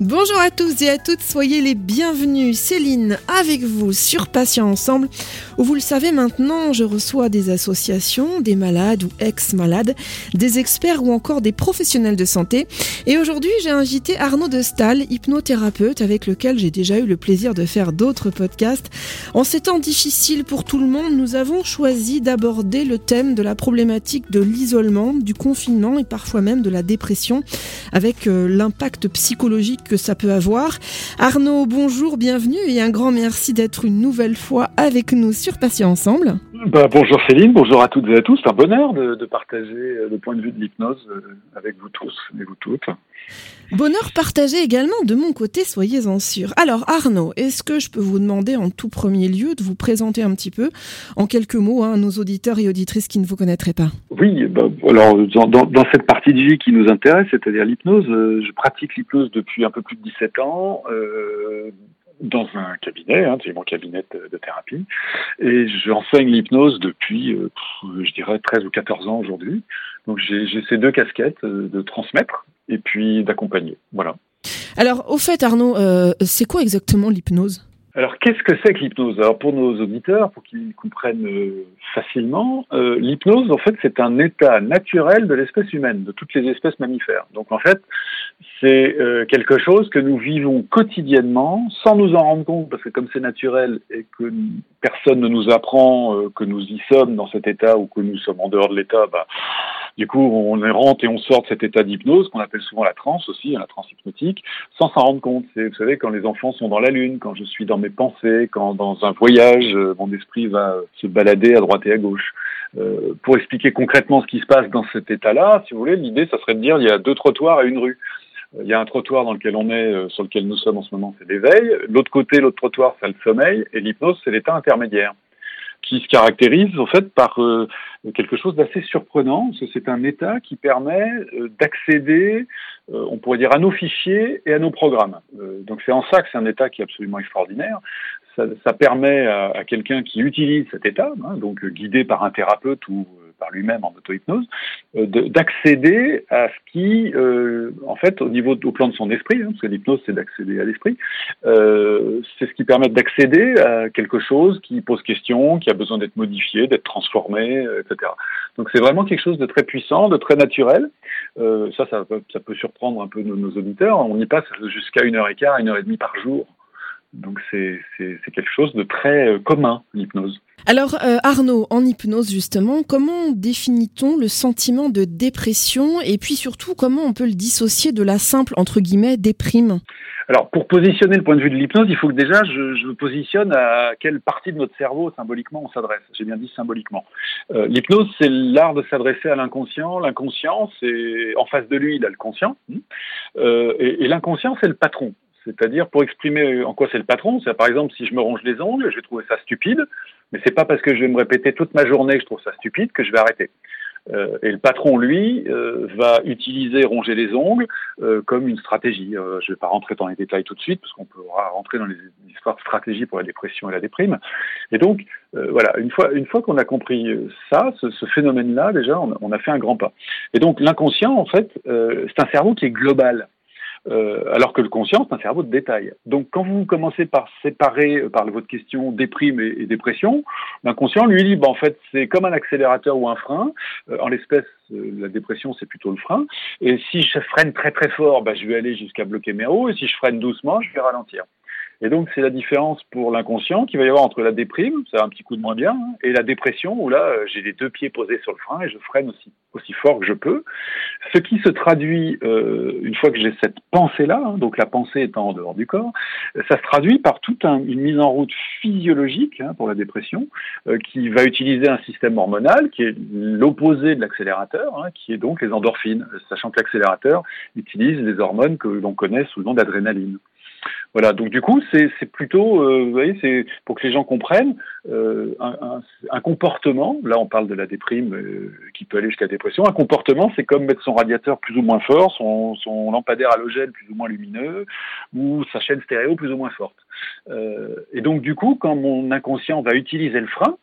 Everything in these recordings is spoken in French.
Bonjour à tous et à toutes, soyez les bienvenus. Céline avec vous sur Patients Ensemble, où vous le savez maintenant, je reçois des associations, des malades ou ex-malades, des experts ou encore des professionnels de santé. Et aujourd'hui, j'ai invité Arnaud de Stahl, hypnothérapeute, avec lequel j'ai déjà eu le plaisir de faire d'autres podcasts. En ces temps difficiles pour tout le monde, nous avons choisi d'aborder le thème de la problématique de l'isolement, du confinement et parfois même de la dépression, avec euh, l'impact psychologique que ça peut avoir. Arnaud, bonjour, bienvenue et un grand merci d'être une nouvelle fois avec nous sur Patients Ensemble. Bah, bonjour Céline, bonjour à toutes et à tous. C'est un bonheur de, de partager le point de vue de l'hypnose euh, avec vous tous et vous toutes. Bonheur partagé également de mon côté, soyez-en sûrs. Alors Arnaud, est-ce que je peux vous demander en tout premier lieu de vous présenter un petit peu, en quelques mots, hein, nos auditeurs et auditrices qui ne vous connaîtraient pas? Oui, bah, alors dans, cette partie de vie qui nous intéresse, c'est-à-dire l'hypnose, euh, je pratique l'hypnose depuis un peu plus de 17 ans. Euh, dans un cabinet, hein, c'est mon cabinet de, thérapie, et j'enseigne l'hypnose depuis, euh, je dirais, 13 ou 14 ans aujourd'hui. Donc j'ai ces deux casquettes de transmettre et puis d'accompagner. Voilà. Alors, au fait, Arnaud, euh, c'est quoi exactement l'hypnose? Alors, qu'est-ce que c'est que l'hypnose? Alors, pour nos auditeurs, pour qu'ils comprennent euh, facilement, euh, l'hypnose, en fait, c'est un état naturel de l'espèce humaine, de toutes les espèces mammifères. Donc, en fait, c'est euh, quelque chose que nous vivons quotidiennement sans nous en rendre compte, parce que comme c'est naturel et que personne ne nous apprend que nous y sommes dans cet état ou que nous sommes en dehors de l'état, bah, du coup, on rentre et on sort de cet état d'hypnose qu'on appelle souvent la transe aussi, hein, la transe hypnotique, sans s'en rendre compte. C'est, vous savez, quand les enfants sont dans la lune, quand je suis dans mes pensées, quand dans un voyage, euh, mon esprit va se balader à droite et à gauche. Euh, pour expliquer concrètement ce qui se passe dans cet état-là, si vous voulez, l'idée, ça serait de dire il y a deux trottoirs et une rue. Euh, il y a un trottoir dans lequel on est, sur lequel nous sommes en ce moment, c'est l'éveil. L'autre côté, l'autre trottoir, c'est le sommeil. Et l'hypnose, c'est l'état intermédiaire qui se caractérise en fait par euh, quelque chose d'assez surprenant. C'est un état qui permet euh, d'accéder, euh, on pourrait dire, à nos fichiers et à nos programmes. donc c'est en ça que c'est un état qui est absolument extraordinaire. Ça, permet à, à quelqu'un qui utilise cet état, hein, donc guidé par un thérapeute ou par lui-même en auto-hypnose, euh, d'accéder à ce qui, euh, en fait, au niveau au plan de son esprit, hein, parce que l'hypnose c'est d'accéder à l'esprit, euh, c'est ce qui permet d'accéder à quelque chose qui pose question, qui a besoin d'être modifié, d'être transformé, euh, etc. Donc c'est vraiment quelque chose de très puissant, de très naturel. Ça, ça, ça, peut surprendre un peu nos, nos auditeurs. On y passe jusqu'à une heure et quart, une heure et demie par jour. Donc c'est quelque chose de très euh, commun, l'hypnose. Alors euh, Arnaud, en hypnose justement, comment définit-on le sentiment de dépression et puis surtout comment on peut le dissocier de la simple, entre guillemets, déprime? Alors, pour positionner le point de vue de l'hypnose, il faut que déjà je, je me positionne à quelle partie de notre cerveau symboliquement on s'adresse. J'ai bien dit symboliquement. Euh, l'hypnose, c'est l'art de s'adresser à l'inconscient. L'inconscient, c'est en face de lui, il a le conscient. Euh, et, et l'inconscient, c'est le patron. C'est-à-dire pour exprimer en quoi c'est le patron. C'est par exemple si je me ronge les ongles, je vais trouver ça stupide, mais c'est pas parce que je vais me répéter toute ma journée que je trouve ça stupide que je vais arrêter. Euh, et le patron, lui, euh, va utiliser ronger les ongles euh, comme une stratégie. Euh, je ne vais pas rentrer dans les détails tout de suite, parce qu'on pourra rentrer dans les histoires de stratégie pour la dépression et la déprime. Et donc, euh, voilà, une fois, qu'on a compris ça, ce, phénomène-là, déjà, on, a fait un grand pas. Et donc, l'inconscient, en fait, c'est un cerveau qui est global. Euh, alors que le conscient, c'est un cerveau de détail. Donc quand vous commencez par séparer, euh, par votre question, déprime et, dépression, l'inconscient, lui, dit, bah, en fait, c'est comme un accélérateur ou un frein. Euh, en l'espèce, euh, la dépression, c'est plutôt le frein. Et si je freine très très fort, bah, je vais aller jusqu'à bloquer mes roues. Et si je freine doucement, je vais ralentir. Et donc, c'est la différence pour l'inconscient qu'il va y avoir entre la déprime, ça a un petit coup de moins bien, hein, et la dépression, où là, euh, j'ai les deux pieds posés sur le frein et je freine aussi, aussi fort que je peux. Ce qui se traduit, euh, une fois que j'ai cette pensée-là, hein, donc la pensée étant en dehors du corps, ça se traduit par toute un, une mise en route physiologique hein, pour la dépression, euh, qui va utiliser un système hormonal qui est l'opposé de l'accélérateur, hein, qui est donc les endorphines, sachant que l'accélérateur utilise les hormones que l'on connaît sous le nom d'adrénaline. Voilà, donc du coup, c'est plutôt, euh, vous voyez, c'est pour que les gens comprennent euh, un, un, un, comportement. Là, on parle de la déprime euh, qui peut aller jusqu'à la dépression. Un comportement, c'est comme mettre son radiateur plus ou moins fort, son, son, lampadaire halogène plus ou moins lumineux, ou sa chaîne stéréo plus ou moins forte. Euh, et donc, du coup, quand mon inconscient va utiliser le frein,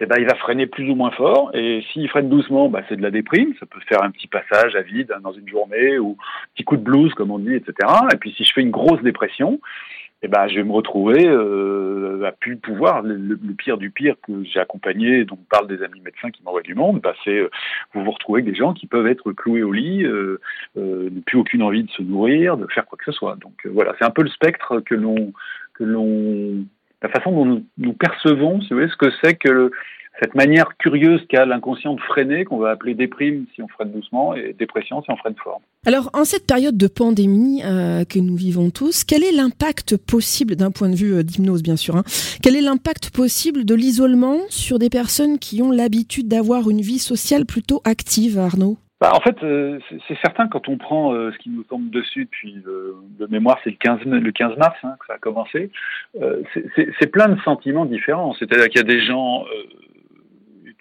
eh ben, il va freiner plus ou moins fort. Et s'il freine doucement, bah, c'est de la déprime. Ça peut faire un petit passage à vide hein, dans une journée ou un petit coup de blues, comme on dit, etc. Et puis si je fais une grosse dépression, eh ben, je vais me retrouver euh, à plus pouvoir. Le, pire du pire que j'ai accompagné, dont parle des amis médecins qui m'envoient du monde, bah, c'est euh, vous vous retrouvez avec des gens qui peuvent être cloués au lit, euh, euh, plus aucune envie de se nourrir, de faire quoi que ce soit. Donc euh, voilà, c'est un peu le spectre que l'on que l'on la façon dont nous, percevons, vous ce que c'est que cette manière curieuse qu'a l'inconscient de freiner, qu'on va appeler déprime si on freine doucement, et dépression si on freine fort. Alors, en cette période de pandémie euh, que nous vivons tous, quel est l'impact possible, d'un point de vue euh, d'hypnose bien sûr, hein, quel est l'impact possible de l'isolement sur des personnes qui ont l'habitude d'avoir une vie sociale plutôt active, Arnaud? Bah, en fait, euh, c'est certain quand on prend euh, ce qui nous tombe dessus depuis euh, de mémoire, c'est le 15, le 15 mars hein, que ça a commencé. Euh, c'est plein de sentiments différents. C'est-à-dire qu'il y a des gens,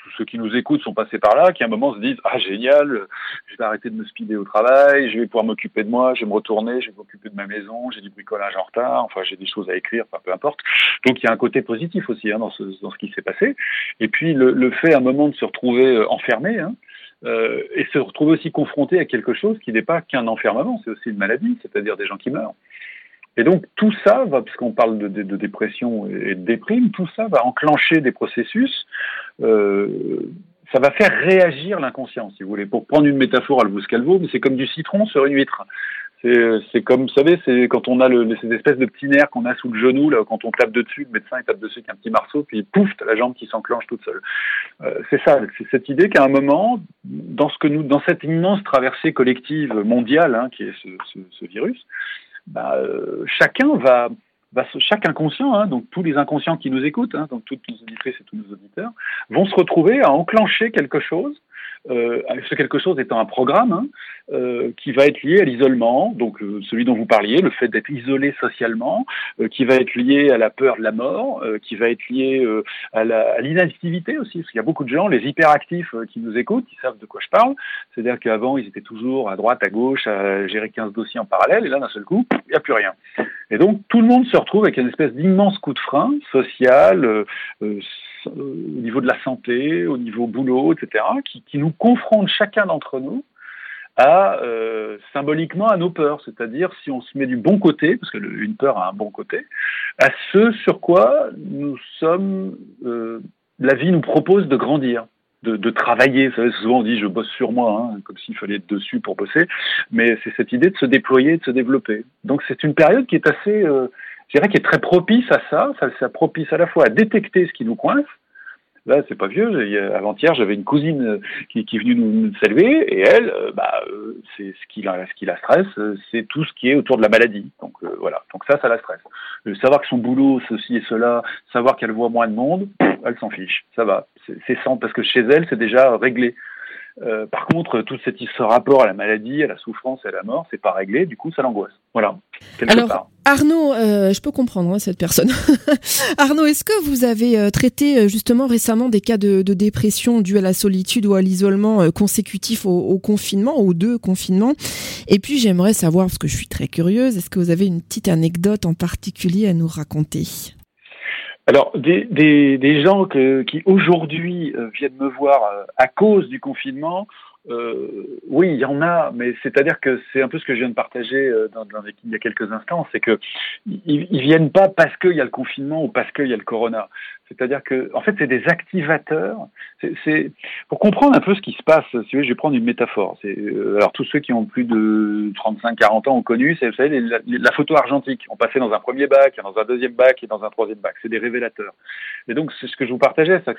tous ceux qui nous écoutent sont passés par là, qui à un moment se disent ah génial, je vais arrêter de me speeder au travail, je vais pouvoir m'occuper de moi, je vais me retourner, je vais m'occuper de ma maison, j'ai du bricolage en retard, enfin j'ai des choses à écrire, enfin peu importe. Donc il y a un côté positif aussi hein, dans, ce, dans ce qui s'est passé. Et puis le, le, fait à un moment de se retrouver enfermé. Hein, euh, et se retrouver aussi confronté à quelque chose qui n'est pas qu'un enfermement, c'est aussi une maladie, c'est-à-dire des gens qui meurent. Et donc tout ça va, puisqu'on parle de, dépression et de déprime, tout ça va enclencher des processus. Euh, ça va faire réagir l'inconscient, si vous voulez. Pour prendre une métaphore à Calvo, mais c'est comme du citron sur une huître. C'est comme, vous savez, c'est quand on a le, ces espèces de petits nerfs qu'on a sous le genou, là, quand on tape dessus, le médecin il tape dessus avec un petit marceau, puis pouf, la jambe qui s'enclenche toute seule. Euh, c'est ça, c'est cette idée qu'à un moment, dans ce que nous, dans cette immense traversée collective mondiale, hein, qui est ce, ce, ce virus, bah, euh, chacun va, va, chaque inconscient, hein, donc tous les inconscients qui nous écoutent, hein, donc toutes nos auditrices et tous nos auditeurs, vont se retrouver à enclencher quelque chose euh, ce quelque chose étant un programme hein, euh, qui va être lié à l'isolement, donc euh, celui dont vous parliez, le fait d'être isolé socialement, euh, qui va être lié à la peur de la mort, euh, qui va être lié euh, à l'inactivité aussi, parce qu'il y a beaucoup de gens, les hyperactifs qui nous écoutent, qui savent de quoi je parle, c'est-à-dire qu'avant ils étaient toujours à droite, à gauche, à gérer 15 dossiers en parallèle, et là d'un seul coup, il n'y a plus rien. Et donc tout le monde se retrouve avec une espèce d'immense coup de frein social, au niveau de la santé, au niveau boulot, etc., qui, nous confrontent chacun d'entre nous à euh, symboliquement à nos peurs, c'est-à-dire si on se met du bon côté, parce qu'une peur a un bon côté, à ce sur quoi nous sommes, euh, la vie nous propose de grandir, de, travailler. Souvent on dit je bosse sur moi, hein, comme s'il fallait être dessus pour bosser, mais c'est cette idée de se déployer, de se développer. Donc c'est une période qui est assez euh, je dirais, qui est très propice à ça, ça, ça propice à la fois à détecter ce qui nous coince, Là, c'est pas vieux. Avant-hier, j'avais une cousine euh, qui, est venue nous, nous saluer, et elle, euh, bah, euh, c'est ce qui la, ce qui la stresse, c'est tout ce qui est autour de la maladie. Donc voilà. Donc ça, ça la stresse. savoir que son boulot, ceci et cela, savoir qu'elle voit moins de monde, elle s'en fiche. Ça va. C'est sans parce que chez elle, c'est déjà réglé. Euh, par contre, tout ce rapport à la maladie, à la souffrance et à la mort, c'est pas réglé, du coup, ça l'angoisse. Voilà. Alors, part. Arnaud, euh, je peux comprendre hein, cette personne. Arnaud, est-ce que vous avez euh, traité justement récemment des cas de, de, dépression due à la solitude ou à l'isolement euh, consécutif au, au, confinement, aux deux confinements? Et puis, j'aimerais savoir, parce que je suis très curieuse, est-ce que vous avez une petite anecdote en particulier à nous raconter? Alors, des, des, gens que, qui aujourd'hui euh, viennent me voir euh, à cause du confinement, euh, oui, il y en a, mais c'est-à-dire que c'est un peu ce que je viens de partager euh, dans, dans, il y a quelques instants, c'est que ils, viennent pas parce qu'il y a le confinement ou parce qu'il y a le corona. C'est-à-dire que, en fait, c'est des activateurs. C'est pour comprendre un peu ce qui se passe. Si vous voulez, je vais prendre une métaphore. Euh, alors tous ceux qui ont plus de 35-40 ans ont connu, c'est vous savez la, photo argentique. On passait dans un premier bac, dans un deuxième bac et dans un troisième bac. C'est des révélateurs. Et donc c'est ce que je vous partageais, ça,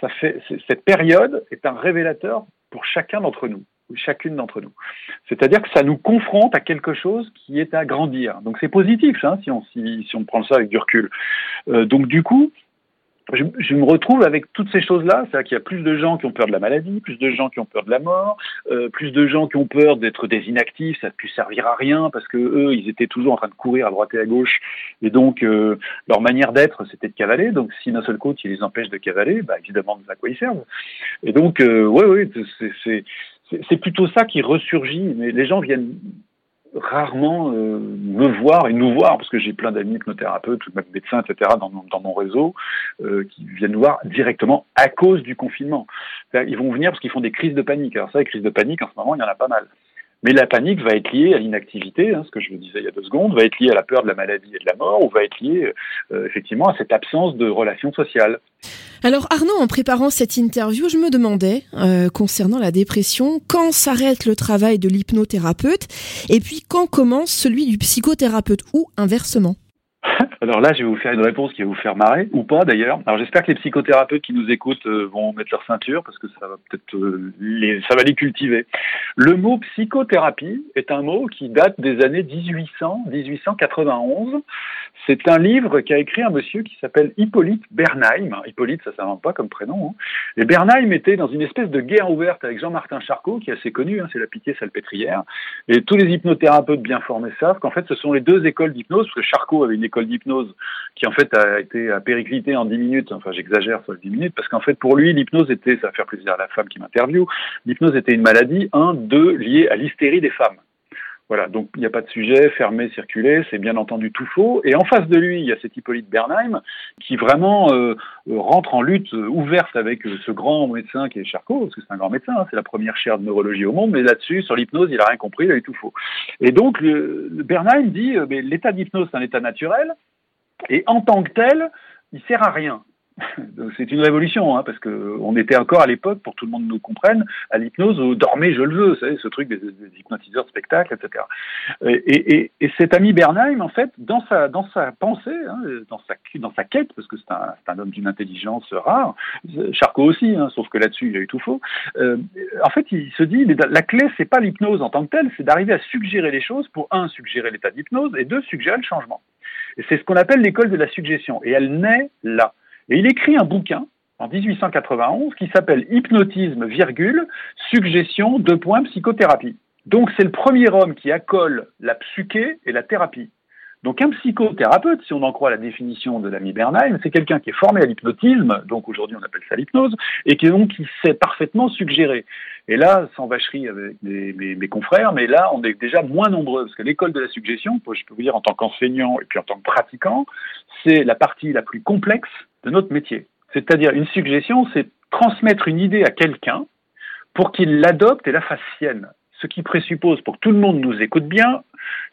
ça fait cette période est un révélateur pour chacun d'entre nous, ou chacune d'entre nous. C'est-à-dire que ça nous confronte à quelque chose qui est à grandir. Donc c'est positif, hein, si, on, si, si, on prend ça avec du recul. Euh, donc du coup, je, je, me retrouve avec toutes ces choses-là, c'est-à-dire qu'il y a plus de gens qui ont peur de la maladie, plus de gens qui ont peur de la mort, euh, plus de gens qui ont peur d'être des inactifs, ça ne pu servir à rien parce que eux, ils étaient toujours en train de courir à droite et à gauche, et donc euh, leur manière d'être, c'était de cavaler. Donc si d'un seul côté, il les empêche de cavaler, bah, évidemment, à quoi ils servent. Et donc, euh, oui, oui, c'est plutôt ça qui ressurgit. Mais les gens viennent rarement euh, me voir et nous voir, parce que j'ai plein d'amis hypnothérapeutes même médecins, etc., dans, dans mon réseau, euh, qui viennent nous voir directement à cause du confinement. Ils vont venir parce qu'ils font des crises de panique. Alors ça, les crises de panique, en ce moment, il y en a pas mal. Mais la panique va être liée à l'inactivité, hein, ce que je vous disais il y a deux secondes, va être liée à la peur de la maladie et de la mort, ou va être liée euh, effectivement à cette absence de relations sociales. Alors Arnaud, en préparant cette interview, je me demandais, euh, concernant la dépression, quand s'arrête le travail de l'hypnothérapeute et puis quand commence celui du psychothérapeute ou inversement? alors là, je vais vous faire une réponse qui va vous faire marrer, ou pas d'ailleurs. Alors j'espère que les psychothérapeutes qui nous écoutent euh, vont mettre leur ceinture, parce que ça va peut-être euh, les, ça va les cultiver. Le mot psychothérapie est un mot qui date des années 1800, 1891. C'est un livre qu'a écrit un monsieur qui s'appelle Hippolyte Bernheim. Hippolyte, ça ne s'invente pas comme prénom. Hein. Et Bernheim était dans une espèce de guerre ouverte avec Jean-Martin Charcot, qui est assez connu, hein, c'est la pitié salpêtrière. Et tous les hypnothérapeutes bien formés savent qu'en fait, ce sont les deux écoles d'hypnose, parce que Charcot avait une école d'hypnose qui en fait a été à périclité en 10 minutes. Enfin, j'exagère sur les 10 minutes, parce qu'en fait, pour lui, l'hypnose était, ça va faire plaisir à la femme qui m'interviewe, l'hypnose était une maladie, un, deux, liée à l'hystérie des femmes. Voilà, donc il n'y a pas de sujet, fermé, circulé, c'est bien entendu tout faux. Et en face de lui, il y a cet Hippolyte Bernheim qui vraiment euh, rentre en lutte ouverte avec euh, ce grand médecin qui est Charcot, parce que c'est un grand médecin, hein, c'est la première chaire de neurologie au monde, mais là-dessus, sur l'hypnose, il a rien compris, il a eu tout faux. Et donc, Bernheim dit, euh, l'état d'hypnose, c'est un état naturel, et en tant que tel, il sert à rien. c'est une révolution, hein, parce que on était encore à l'époque, pour que tout le monde nous comprenne, à l'hypnose au dormez, je le veux, ce truc des, hypnotiseurs de spectacle, etc. Et, cet ami Bernheim, en fait, dans sa, dans sa pensée, hein, dans, sa, dans sa quête, parce que c'est un, un, homme d'une intelligence rare, Charcot aussi, hein, sauf que là-dessus, il a eu tout faux, euh, en fait, il se dit, la clé, c'est pas l'hypnose en tant que telle, c'est d'arriver à suggérer les choses pour, un, suggérer l'état d'hypnose, et deux, suggérer le changement. C'est ce qu'on appelle l'école de la suggestion, et elle naît là. Et il écrit un bouquin en 1891 qui s'appelle Hypnotisme, virgule, suggestion, deux points, psychothérapie. Donc c'est le premier homme qui accole la psyché et la thérapie. Donc un psychothérapeute, si on en croit la définition de l'ami Bernheim, c'est quelqu'un qui est formé à l'hypnotisme, donc aujourd'hui on appelle ça l'hypnose, et qui donc qui sait parfaitement suggérer. Et là, sans vacherie avec mes, confrères, mais là on est déjà moins nombreux, parce que l'école de la suggestion, je peux vous dire en tant qu'enseignant et puis en tant que pratiquant, c'est la partie la plus complexe de notre métier. C'est-à-dire une suggestion, c'est transmettre une idée à quelqu'un pour qu'il l'adopte et la fasse sienne. Ce qui présuppose, pour que tout le monde nous écoute bien,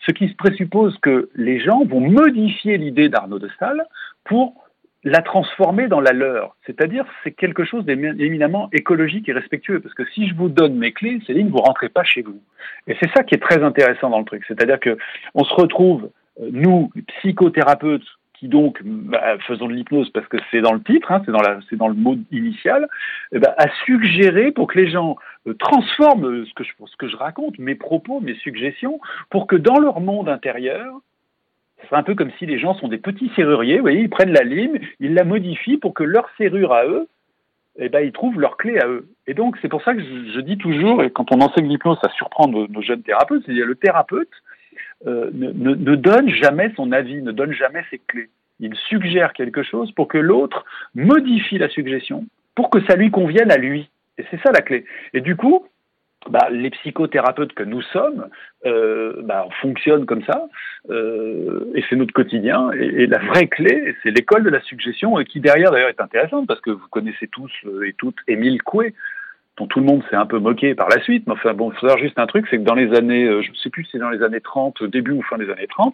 ce qui présuppose que les gens vont modifier l'idée d'Arnaud de Stahl pour la transformer dans la leur. C'est-à-dire, c'est quelque chose d'éminemment écologique et respectueux. Parce que si je vous donne mes clés, Céline, vous rentrez pas chez vous. Et c'est ça qui est très intéressant dans le truc. C'est-à-dire que on se retrouve, euh, nous, psychothérapeutes, donc, bah, faisons de l'hypnose parce que c'est dans le titre, hein, c'est dans, dans le mot initial, eh ben, à suggérer pour que les gens euh, transforment euh, ce que, je, ce que je raconte, mes propos, mes suggestions, pour que dans leur monde intérieur, c'est un peu comme si les gens sont des petits serruriers, vous voyez, ils prennent la lime, ils la modifient pour que leur serrure à eux, eh ben, ils trouvent leur clé à eux. Et donc, c'est pour ça que je, dis toujours, et quand on enseigne l'hypnose, ça surprend nos, jeunes thérapeutes, c'est-à-dire le thérapeute, euh, ne, donne jamais son avis, ne donne jamais ses clés. Il suggère quelque chose pour que l'autre modifie la suggestion, pour que ça lui convienne à lui. Et c'est ça la clé. Et du coup, bah, les psychothérapeutes que nous sommes euh, bah, fonctionnent comme ça, euh, et c'est notre quotidien. Et, la vraie clé, c'est l'école de la suggestion, qui derrière d'ailleurs est intéressante, parce que vous connaissez tous et toutes Émile Coué, dont tout le monde s'est un peu moqué par la suite. Mais enfin, bon, il faut savoir juste un truc, c'est que dans les années, euh, je ne sais plus si c'est dans les années 30, début ou fin des années 30,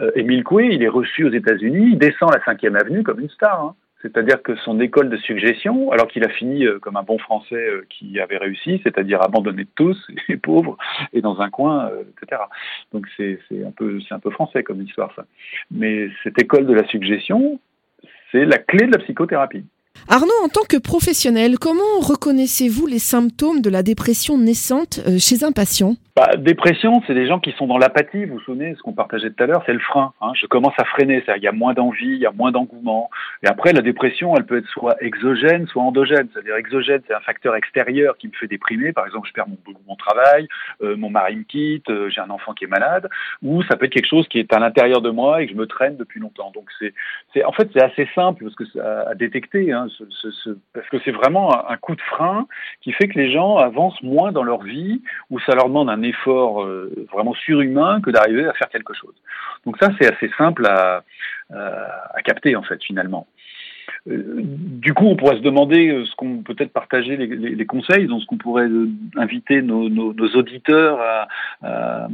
euh, Émile Coué, il est reçu aux États-Unis, il descend la 5e avenue comme une star. Hein. C'est-à-dire que son école de suggestion, alors qu'il a fini euh, comme un bon Français qui avait réussi, c'est-à-dire abandonné de tous, et pauvre, et dans un coin, etc. Donc c'est un un peu français comme histoire ça. Mais cette école de la suggestion, c'est la clé de la psychothérapie. Arnaud, en tant que professionnel, comment reconnaissez-vous les symptômes de la dépression naissante euh, chez un patient? Bah, dépression, c'est des gens qui sont dans l'apathie. Vous vous souvenez, ce qu'on partageait tout à l'heure, c'est le frein. Hein. Je commence à freiner. Il y a moins d'envie, il y a moins d'engouement. Et après, la dépression, elle peut être soit exogène, soit endogène. C'est-à-dire exogène, c'est un facteur extérieur qui me fait déprimer. Par exemple, je perds mon, mon travail, euh, mon mari me quitte, euh, j'ai un enfant qui est malade. Ou ça peut être quelque chose qui est à l'intérieur de moi et que je me traîne depuis longtemps. Donc c'est, en fait, c'est assez simple parce que à, à détecter. Hein. Parce que c'est vraiment un, coup de frein qui fait que les gens avancent moins dans leur vie, où ça leur demande un effort euh, vraiment surhumain que d'arriver à faire quelque chose. Donc ça, c'est assez simple à, à, capter en fait finalement. Euh, du coup, on pourrait se demander euh, ce qu'on peut-être partager les, conseils, donc ce qu'on pourrait inviter nos, auditeurs à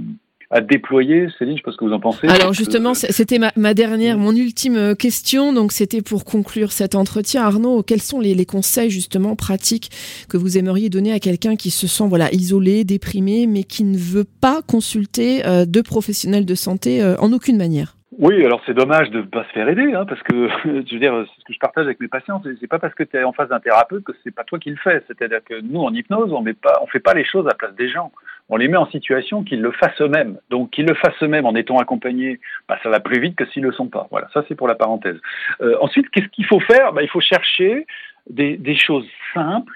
à déployer. Céline, je sais pas ce que vous en pensez. Alors justement, c'était ma, dernière, mon ultime euh, question. Donc c'était pour conclure cet entretien. Arnaud, quels sont les, conseils justement pratiques que vous aimeriez donner à quelqu'un qui se sent voilà isolé, déprimé, mais qui ne veut pas consulter euh, de professionnels de santé euh, en aucune manière? Oui, alors c'est dommage de ne pas se faire aider, hein, parce que je veux dire, ce que je partage avec mes patients, c'est pas parce que tu es en face d'un thérapeute que c'est pas toi qui le fais. C'est-à-dire que nous, en hypnose, on met pas, on fait pas les choses à place des gens. On les met en situation qu'ils le fassent eux-mêmes. Donc qu'ils le fassent eux-mêmes en étant accompagnés, bah, ça va plus vite que s'ils le sont pas. Voilà, ça c'est pour la parenthèse. Euh, ensuite, qu'est-ce qu'il faut faire? Bah, Il faut chercher des, des choses simples,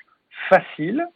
faciles,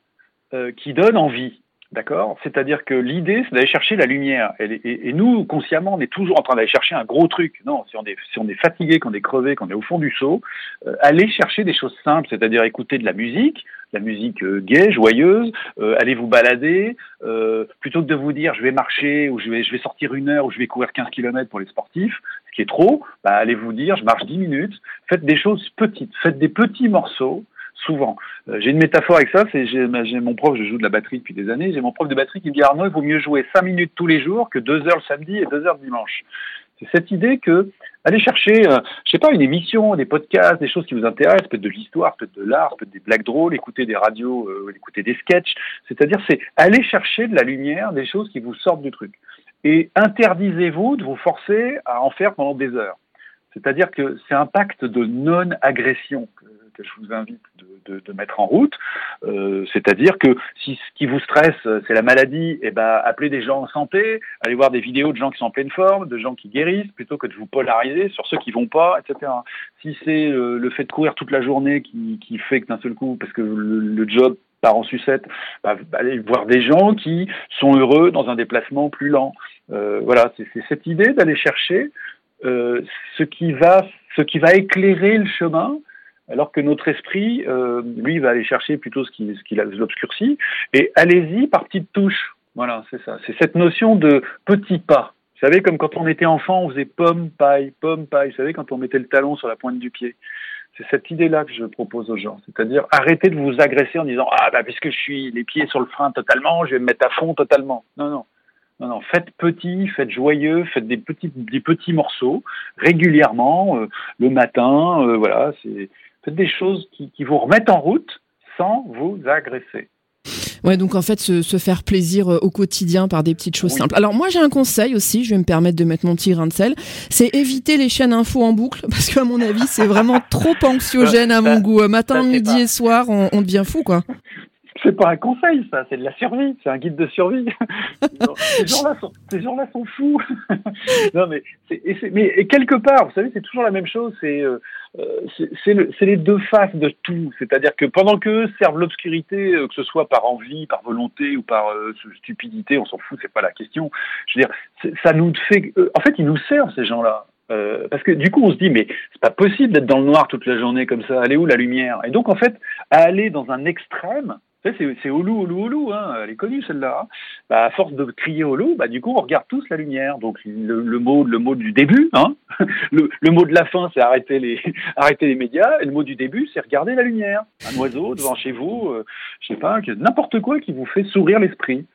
euh, qui donnent envie. D'accord? C'est-à-dire que l'idée, c'est d'aller chercher la lumière. Et, nous, consciemment, on est toujours en train d'aller chercher un gros truc. Non, si on est, si on fatigué, qu'on est crevé, qu'on est au fond du seau, euh, aller chercher des choses simples, c'est-à-dire écouter de la musique, la musique euh, gaie, joyeuse, euh, allez vous balader, euh, plutôt que de vous dire je vais marcher ou je vais, je vais sortir une heure ou je vais courir 15 km pour les sportifs, ce qui est trop, bah, allez vous dire je marche 10 minutes, faites des choses petites, faites des petits morceaux souvent. Euh, j'ai une métaphore avec ça, c'est j'ai, mon prof, je joue de la batterie depuis des années, j'ai mon prof de batterie qui me dit Arnaud, il vaut mieux jouer 5 minutes tous les jours que 2 heures le samedi et 2 heures le dimanche. C'est cette idée que aller chercher, euh, je sais pas, une émission, des podcasts, des choses qui vous intéressent, peut-être de l'histoire, peut-être de l'art, peut-être des blagues drôles, écouter des radios, euh, écouter des sketchs. C'est-à-dire, c'est aller chercher de la lumière, des choses qui vous sortent du truc. Et interdisez-vous de vous forcer à en faire pendant des heures. C'est-à-dire que c'est un pacte de non-agression que je vous invite de, mettre en route. Euh, C'est-à-dire que si ce qui vous stresse, c'est la maladie, eh ben, appelez des gens en santé, allez voir des vidéos de gens qui sont en pleine forme, de gens qui guérissent, plutôt que de vous polariser sur ceux qui vont pas, etc. Si c'est euh, le fait de courir toute la journée qui, fait que d'un seul coup, parce que le, job part en sucette, bah, allez voir des gens qui sont heureux dans un déplacement plus lent. Euh, voilà, c'est cette idée d'aller chercher ce qui va ce qui va éclairer le chemin alors que notre esprit, euh, lui, va aller chercher plutôt ce qui, ce qui l'obscurcit. Et allez-y par petites touches. Voilà, c'est ça. C'est cette notion de petits pas. Vous savez, comme quand on était enfant, on faisait pomme, paille, pomme, paille. Vous savez, quand on mettait le talon sur la pointe du pied. C'est cette idée-là que je propose aux gens. C'est-à-dire, arrêtez de vous agresser en disant, ah, bah, puisque je suis les pieds sur le frein totalement, je vais me mettre à fond totalement. Non, non. Non, non, faites petit, faites joyeux, faites des petits, des petits morceaux régulièrement, euh, le matin, euh, voilà, c'est Faites des choses qui, qui vous remettent en route sans vous agresser. Ouais, donc en fait, se, se, faire plaisir euh, au quotidien par des petites choses simples. Alors moi, j'ai un conseil aussi, je vais me permettre de mettre mon petit grain de sel, c'est éviter les chaînes info en boucle, parce qu'à mon avis, c'est vraiment trop anxiogène à mon goût. Euh, matin, midi et soir, on, on devient fou, quoi. C'est pas un conseil, ça, c'est de la survie, c'est un guide de survie. ces gens-là sont, gens-là sont fous. non, mais, et mais et quelque part, vous savez, c'est toujours la même chose. C'est, euh, euh c'est, les deux faces de tout. C'est-à-dire que pendant qu'eux servent l'obscurité, euh, que ce soit par envie, par volonté ou par euh, stupidité, on s'en fout, c'est pas la question. Je veux dire, ça nous fait. en fait, ils nous servent ces gens-là. Euh, parce que du coup, on se dit, mais c'est pas possible d'être dans le noir toute la journée comme ça. Elle est où la lumière? Et donc, en fait, à aller dans un extrême, c'est au loup, au loup, hein. elle est connue celle-là. Hein. Bah, à force de crier au loup, bah, du coup, on regarde tous la lumière. Donc, le, le mot, le mot du début, hein le, le, mot de la fin, c'est arrêter les, arrêter les médias. Et le mot du début, c'est regarder la lumière. Un oiseau devant chez vous, euh, je sais pas, n'importe quoi qui vous fait sourire l'esprit.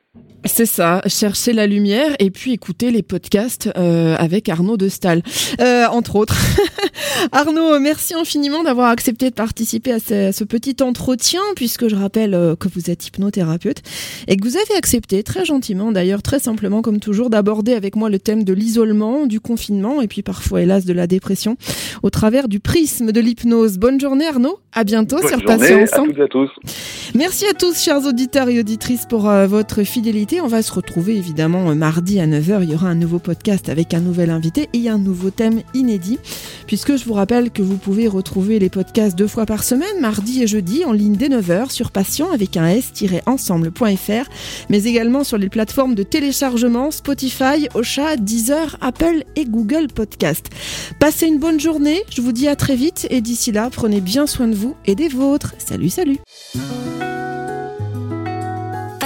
C'est ça, chercher la lumière et puis écouter les podcasts euh, avec Arnaud de Stahl, euh, entre autres. Arnaud, merci infiniment d'avoir accepté de participer à ce, petit entretien, puisque je rappelle euh, que vous êtes hypnothérapeute et que vous avez accepté très gentiment, d'ailleurs très simplement comme toujours, d'aborder avec moi le thème de l'isolement, du confinement et puis parfois hélas de la dépression au travers du prisme de l'hypnose. Bonne journée Arnaud, à bientôt Bonne sur. À toutes et à tous. Merci à tous chers auditeurs et auditrices pour votre fidélité On va se retrouver évidemment mardi à 9h. Il y aura un nouveau podcast avec un nouvel invité et un nouveau thème inédit. Puisque je vous rappelle que vous pouvez retrouver les podcasts deux fois par semaine, mardi et jeudi, en ligne dès 9h sur patient avec un s-ensemble.fr, mais également sur les plateformes de téléchargement Spotify, Ocha, Deezer, Apple et Google Podcast. Passez une bonne journée. Je vous dis à très vite et d'ici là, prenez bien soin de vous et des vôtres. Salut, salut.